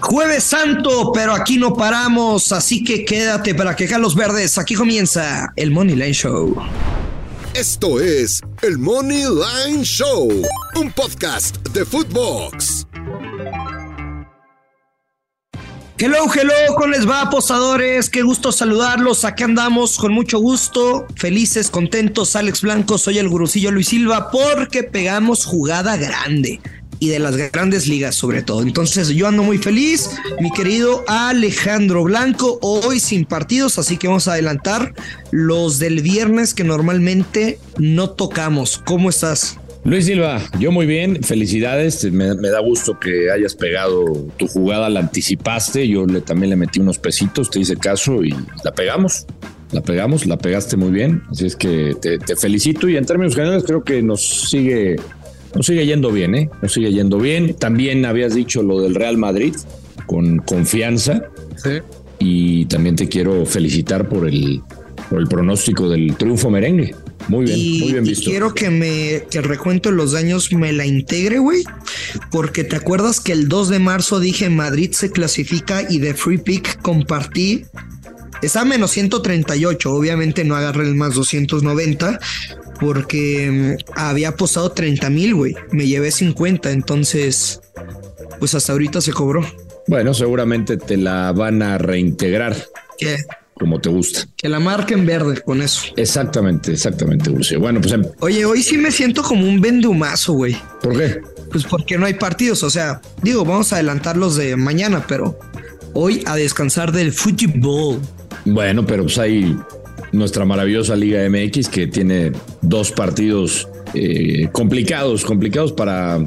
Jueves Santo, pero aquí no paramos, así que quédate para que los verdes. Aquí comienza el Money Line Show. Esto es el Money Line Show, un podcast de Footbox. Hello, hello, ¿cómo les va, apostadores? Qué gusto saludarlos. Aquí andamos con mucho gusto, felices, contentos. Alex Blanco, soy el gurucillo Luis Silva, porque pegamos jugada grande y de las grandes ligas sobre todo. Entonces yo ando muy feliz, mi querido Alejandro Blanco, hoy sin partidos, así que vamos a adelantar los del viernes que normalmente no tocamos. ¿Cómo estás? Luis Silva, yo muy bien, felicidades, me, da gusto que hayas pegado tu jugada, la anticipaste, yo le, también le metí unos pesitos, te hice caso y la pegamos, la pegamos, la pegaste muy bien, así es que te felicito y en términos generales creo que nos sigue, nos sigue yendo bien, ¿eh? Nos sigue yendo bien, también habías dicho lo del Real Madrid con confianza Sí. y también te quiero felicitar por el, por el pronóstico del triunfo merengue. Muy bien, y, muy bien y visto. quiero que me que el recuento de los daños me la integre, güey, porque te acuerdas que el 2 de marzo dije Madrid se clasifica y de free pick compartí está a menos 138, obviamente no agarré el más 290 porque mm, había apostado 30 mil, güey, me llevé 50, entonces pues hasta ahorita se cobró. Bueno, seguramente te la van a reintegrar Que, como te gusta. que la marquen verde con eso. Exactamente, exactamente, Lucio. Bueno, pues, em, Oye, hoy sí me siento como un vendumazo, güey. ¿por qué? Pues porque no hay partidos, o sea, digo, vamos a adelantar los de mañana, pero hoy a descansar del fútbol. Bueno, pero pues hay nuestra maravillosa Liga MX que tiene dos partidos eh, complicados, complicados para,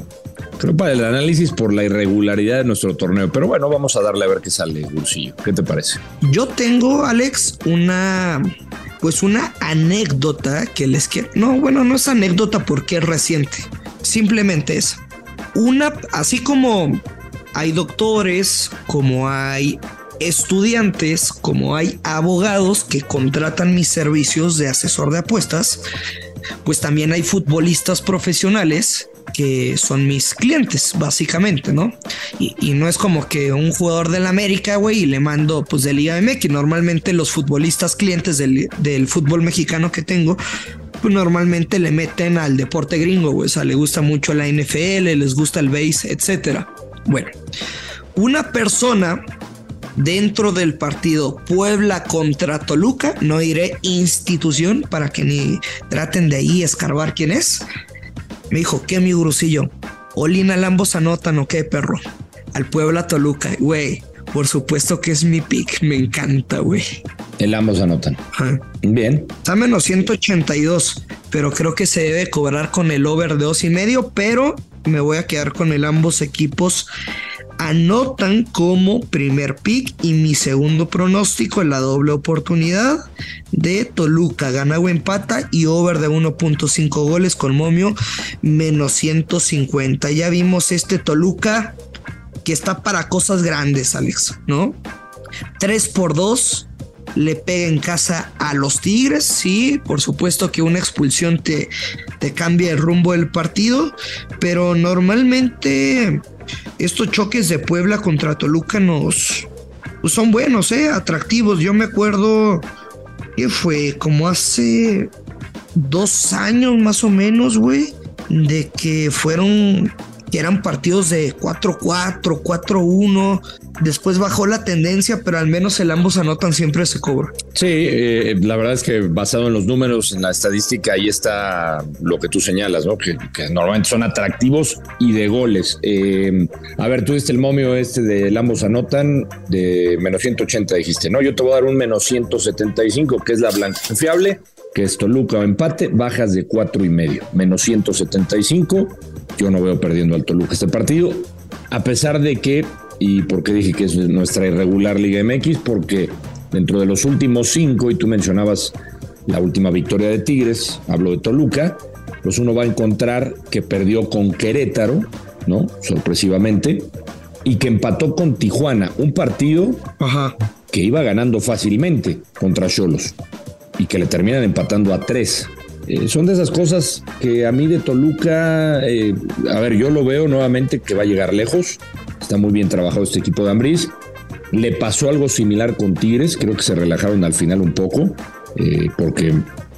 creo, para el análisis por la irregularidad de nuestro torneo. Pero bueno, vamos a darle a ver qué sale, Dulcillo. ¿Qué te parece? Yo tengo, Alex, una, pues una anécdota que les quiero. No, bueno, no es anécdota porque es reciente. Simplemente es una, así como hay doctores, como hay estudiantes, como hay abogados que contratan mis servicios de asesor de apuestas, pues también hay futbolistas profesionales que son mis clientes, básicamente, ¿no? Y, no es como que un jugador del América, güey, y le mando pues de Liga MX. Normalmente los futbolistas clientes del, del fútbol mexicano que tengo, pues normalmente le meten al deporte gringo, güey. O sea, le gusta mucho la NFL, les gusta el base, etcétera. Bueno, una persona dentro del partido Puebla contra Toluca, no diré institución para que ni traten de ahí escarbar quién es. Me dijo, ¿qué mi grusillo? Olina Lambos anotan o qué, perro? Al Puebla Toluca, güey. Por supuesto que es mi pick, me encanta, güey. El ambos anotan. Ajá. Bien. Está menos 182, pero creo que se debe cobrar con el over de dos y medio, pero me voy a quedar con el ambos equipos anotan como primer pick y mi segundo pronóstico en la doble oportunidad de Toluca, gana o empata y over de 1.5 goles con momio menos 150. Ya vimos este Toluca que está para cosas grandes, Alex, ¿no? 3 por 2 le pega en casa a los Tigres, sí, por supuesto que una expulsión te, te cambia el rumbo del partido, pero normalmente estos choques de Puebla contra Toluca nos pues son buenos, eh, atractivos. Yo me acuerdo que fue como hace dos años más o menos, güey, de que fueron que eran partidos de 4-4, 4-1. Después bajó la tendencia, pero al menos el ambos anotan siempre se cobra. Sí, eh, la verdad es que basado en los números, en la estadística, ahí está lo que tú señalas, ¿no? Que, normalmente son atractivos y de goles. Eh, a ver, tú diste el momio este de ambos anotan de menos 180, dijiste, ¿no? Yo te voy a dar un menos 175, que es la blanca confiable que es Toluca o empate, bajas de cuatro y medio, menos 175. Yo no veo perdiendo al Toluca este partido, a pesar de que, y por qué dije que es nuestra irregular Liga MX, porque dentro de los últimos cinco, y tú mencionabas la última victoria de Tigres, hablo de Toluca, pues uno va a encontrar que perdió con Querétaro, ¿no? Sorpresivamente, y que empató con Tijuana, un partido que iba ganando fácilmente contra Cholos y que le terminan empatando a tres. Eh, son de esas cosas que a mí de Toluca, eh, a ver, yo lo veo nuevamente que va a llegar lejos. Está muy bien trabajado este equipo de Ambriz. Le pasó algo similar con Tigres, creo que se relajaron al final un poco, eh, porque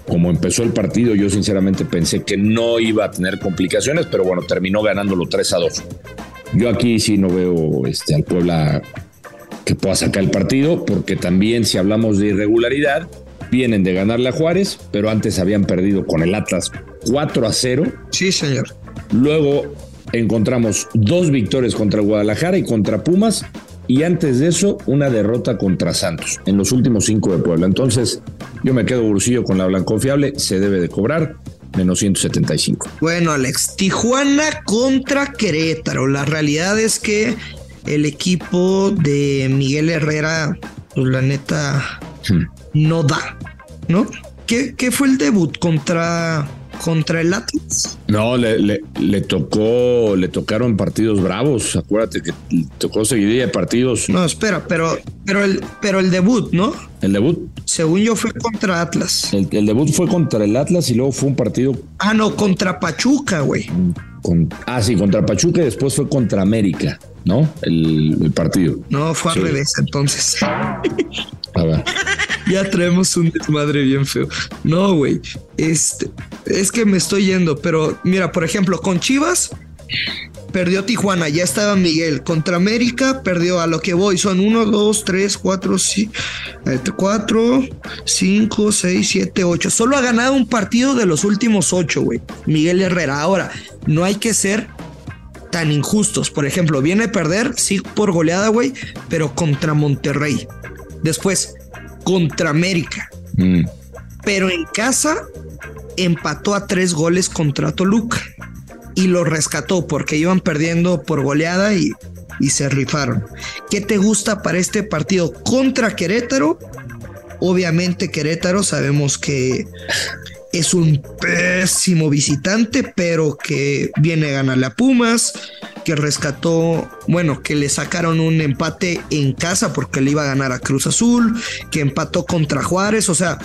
como empezó el partido, yo sinceramente pensé que no iba a tener complicaciones, pero bueno, terminó ganándolo 3 a 2. Yo aquí sí no veo este, al Puebla que pueda sacar el partido, porque también si hablamos de irregularidad, vienen de ganarle a Juárez, pero antes habían perdido con el Atlas 4 a 0. Sí, señor. Luego encontramos dos victorias contra Guadalajara y contra Pumas, y antes de eso una derrota contra Santos en los últimos cinco de Puebla. Entonces yo me quedo bursillo con la Blanconfiable, se debe de cobrar menos 175. Bueno, Alex, Tijuana contra Querétaro. La realidad es que el equipo de Miguel Herrera, pues la neta, hmm. No da. ¿no? ¿Qué, qué fue el debut contra, contra el Atlas? No, le, le, tocó, le tocaron partidos bravos. Acuérdate que tocó seguidilla de partidos. No, espera, pero, pero el, pero el debut, ¿no? El debut. Según yo fue contra Atlas. El, debut fue contra el Atlas y luego fue un partido. Ah, no, contra Pachuca, güey. ah, sí, contra Pachuca y después fue contra América, ¿no? El, partido. No, fue al revés, entonces. A ver. ya traemos un desmadre bien feo. No, güey. Este, es que me estoy yendo, pero mira, por ejemplo, con Chivas perdió Tijuana, ya estaba Miguel. Contra América perdió a lo que voy. Son 1, 2, 3, 4, 4, 5, 6, 7, 8. Solo ha ganado un partido de los últimos 8, güey. Miguel Herrera. Ahora, no hay que ser tan injustos. Por ejemplo, viene a perder, sí, por goleada, güey, pero contra Monterrey. Después, contra América. Mm. Pero en casa empató a tres goles contra Toluca y lo rescató porque iban perdiendo por goleada y, y se rifaron. ¿Qué te gusta para este partido contra Querétaro? Obviamente Querétaro sabemos que es un pésimo visitante, pero que viene a ganarle a Pumas, que rescató, bueno, que le sacaron un empate en casa porque le iba a ganar a Cruz Azul, que empató contra Juárez, o sea,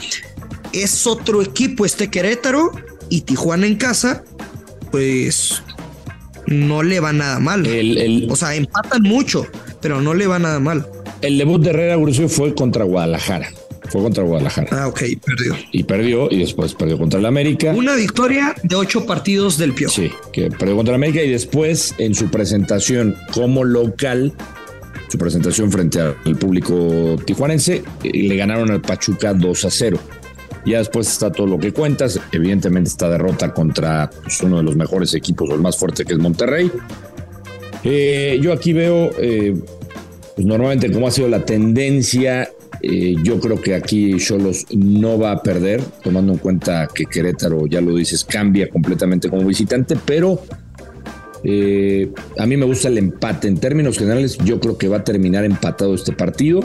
es otro equipo este Querétaro y Tijuana en casa, pues no le va nada mal. o sea, empatan mucho, pero no le va nada mal. El debut de Herrera fue contra Guadalajara. Fue contra Guadalajara. Ah, ok, perdió. Y perdió y después perdió contra el América. Una victoria de ocho partidos del Pio. Sí, que perdió contra el América y después en su presentación como local, su presentación frente al público tijuanense, eh, le ganaron al Pachuca 2 a 0. Ya después está todo lo que cuentas. Evidentemente esta derrota contra pues, uno de los mejores equipos o el más fuerte que es Monterrey. Eh, yo aquí veo, eh, pues normalmente cómo ha sido la tendencia eh, yo creo que aquí Cholos no va a perder, tomando en cuenta que Querétaro, ya lo dices, cambia completamente como visitante, pero eh, a mí me gusta el empate. En términos generales, yo creo que va a terminar empatado este partido.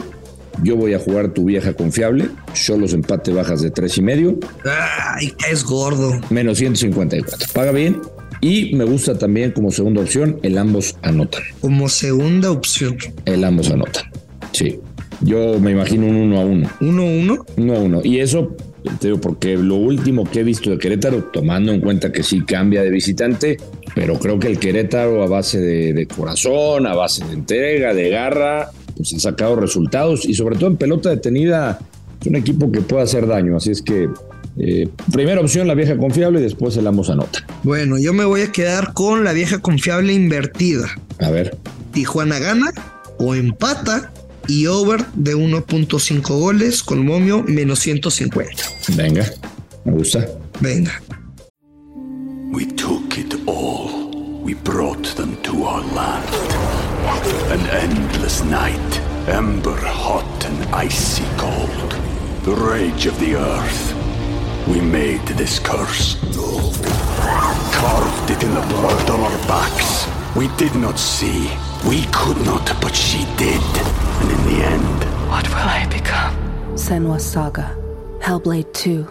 Yo voy a jugar tu vieja confiable. Cholos empate bajas de tres y medio. Ay, es gordo. Menos 154. Paga bien. Y me gusta también como segunda opción el ambos anotan. Como segunda opción. El ambos anotan. Sí. Yo me imagino un uno a uno. ¿Uno a uno? Uno a uno. Y eso, te digo, porque lo último que he visto de Querétaro, tomando en cuenta que sí cambia de visitante, pero creo que el Querétaro a base de, corazón, a base de entrega, de garra, pues ha sacado resultados y sobre todo en pelota detenida es un equipo que puede hacer daño. Así es que Eh, primera opción, la vieja confiable y después el ambos anota. Bueno, yo me voy a quedar con la vieja confiable invertida. A ver. Tijuana gana o empata y over de 1.5 goles con momio menos 150. Venga, me gusta. Venga. We took it all. We brought them to our land. An endless night, ember hot and icy cold. The rage of the earth. We made this curse. Carved it in the blood on our backs. We did not see. We could not, but she did. And in the end, What will I become? Senwa Saga. Hellblade 2.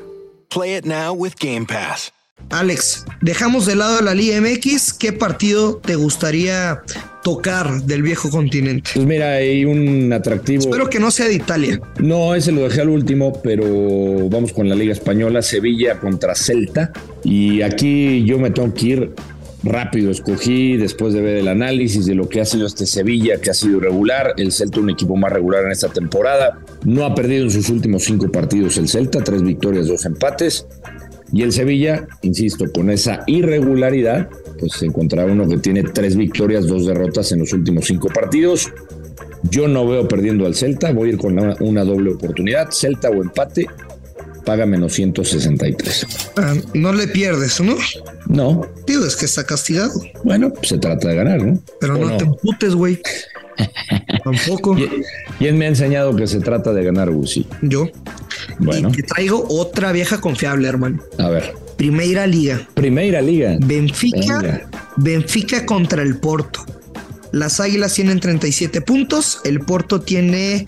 Play it now with Game Pass. Alex, dejamos de lado la Liga MX. ¿Qué partido te gustaría tocar del viejo continente? Pues mira, hay un atractivo. Espero que no sea de Italia. No, ese lo dejé al último, pero vamos con la Liga Española, Sevilla contra Celta. Y aquí yo me tengo que ir rápido. Escogí, después de ver el análisis de lo que ha sido este Sevilla, que ha sido regular. El Celta, un equipo más regular en esta temporada. No ha perdido en sus últimos cinco partidos el Celta, tres victorias, dos empates. Y el Sevilla, insisto, con esa irregularidad, pues se encontrará uno que tiene tres victorias, dos derrotas en los últimos cinco partidos. Yo no veo perdiendo al Celta, voy a ir con una, una doble oportunidad. Celta o empate, paga menos 163. Ah, no le pierdes, ¿no? No, Tío, es que está castigado. bueno, pues se trata de ganar, ¿no? Pero ¿O no, te emputes, güey. Tampoco. ¿Quién me ha enseñado que se trata de ganar, Gusi? Yo. Bueno, Y te traigo otra vieja confiable, hermano. a ver. Primera liga. Primera liga. Benfica, Venga. Benfica contra el Porto. Las Águilas tienen 37 puntos, el Porto tiene,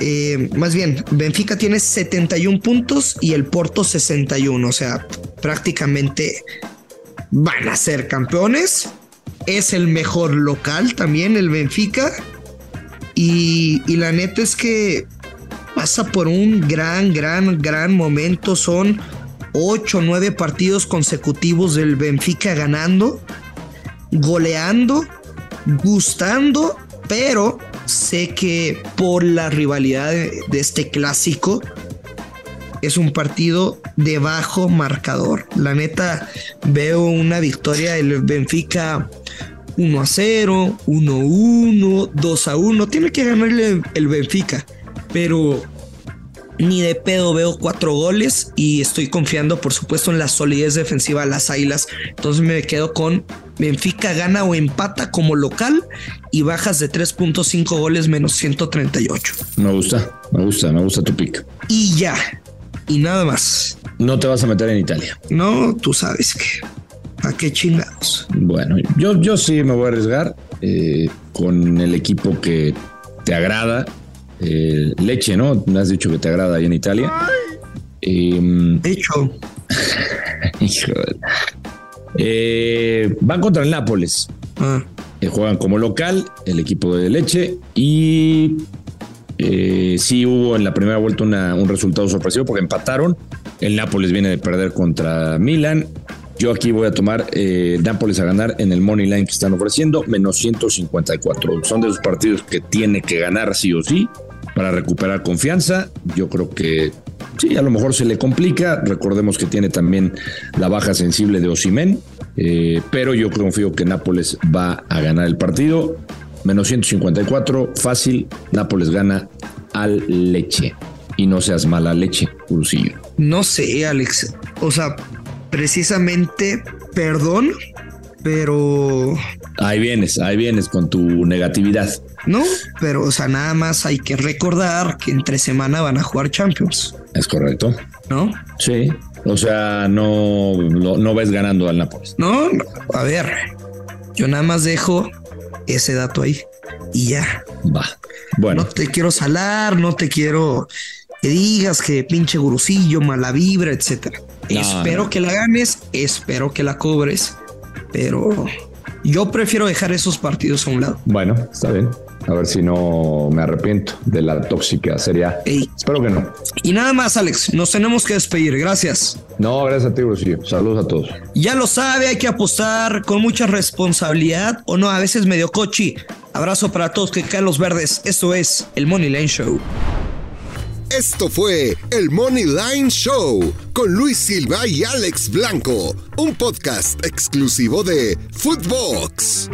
eh, más bien, Benfica tiene 71 puntos y el Porto 61, o sea, prácticamente van a ser campeones. Es el mejor local también el Benfica. Y, y la neta es que pasa por un gran, gran, gran momento. Son 8 o 9 partidos consecutivos del Benfica ganando, goleando, gustando, pero sé que por la rivalidad de, de este clásico es un partido de bajo marcador. La neta, veo una victoria del Benfica 1 a 0, 1 a 1, 2 a 1. Tiene que ganarle el Benfica, pero ni de pedo veo cuatro goles y estoy confiando, por supuesto, en la solidez defensiva de las Águilas. Entonces me quedo con Benfica gana o empata como local y bajas de 3.5 goles menos 138. Me gusta, me gusta, me gusta tu pick. Y ya, y nada más. No te vas a meter en Italia. No, tú sabes que. ¿A qué chingados? Bueno, yo, yo sí me voy a arriesgar eh, con el equipo que te agrada. Eh, leche, ¿no? Me has dicho que te agrada ahí en Italia. Eh, De hecho, hijo de- Eh, van contra el Nápoles. ah, Eh, juegan como local el equipo de Leche y eh, sí hubo en la primera vuelta una- un resultado sorpresivo porque empataron. El Nápoles viene de perder contra Milan. Yo aquí voy a tomar eh, Nápoles a ganar en el money line que están ofreciendo, menos 154. Son de los partidos que tiene que ganar sí o sí para recuperar confianza. Yo creo que sí, a lo mejor se le complica. Recordemos que tiene también la baja sensible de Osimen, pero yo confío que Nápoles va a ganar el partido. Menos 154, fácil. Nápoles gana al leche. Y no seas mala leche, Ursillo. no sé, Alex. O sea, precisamente, perdón, pero Ahí vienes, ahí vienes con tu negatividad. No, pero o sea, nada más hay que recordar que entre semana van a jugar Champions, ¿Es correcto? ¿no? Sí. O sea, no, no, no ves ganando al Nápoles. No, no, a ver, yo nada más dejo ese dato ahí y ya. Va. Bueno, No te quiero salar, no te quiero que digas que pinche gurusillo, mala vibra, etcétera. No, espero no. que la ganes, espero que la cobres, pero yo prefiero dejar esos partidos a un lado. bueno, está bien. A ver si no me arrepiento de la tóxica serie A. Ey. Espero que no. Y nada más, Alex, nos tenemos que despedir. Gracias. No, gracias a ti, Ursillo. Saludos a todos. Ya lo sabe, hay que apostar con mucha responsabilidad o no, a veces medio cochi. Abrazo para todos que caen los verdes. Esto es el Money Line Show. Esto fue el Money Line Show con Luis Silva y Alex Blanco, un podcast exclusivo de Footbox.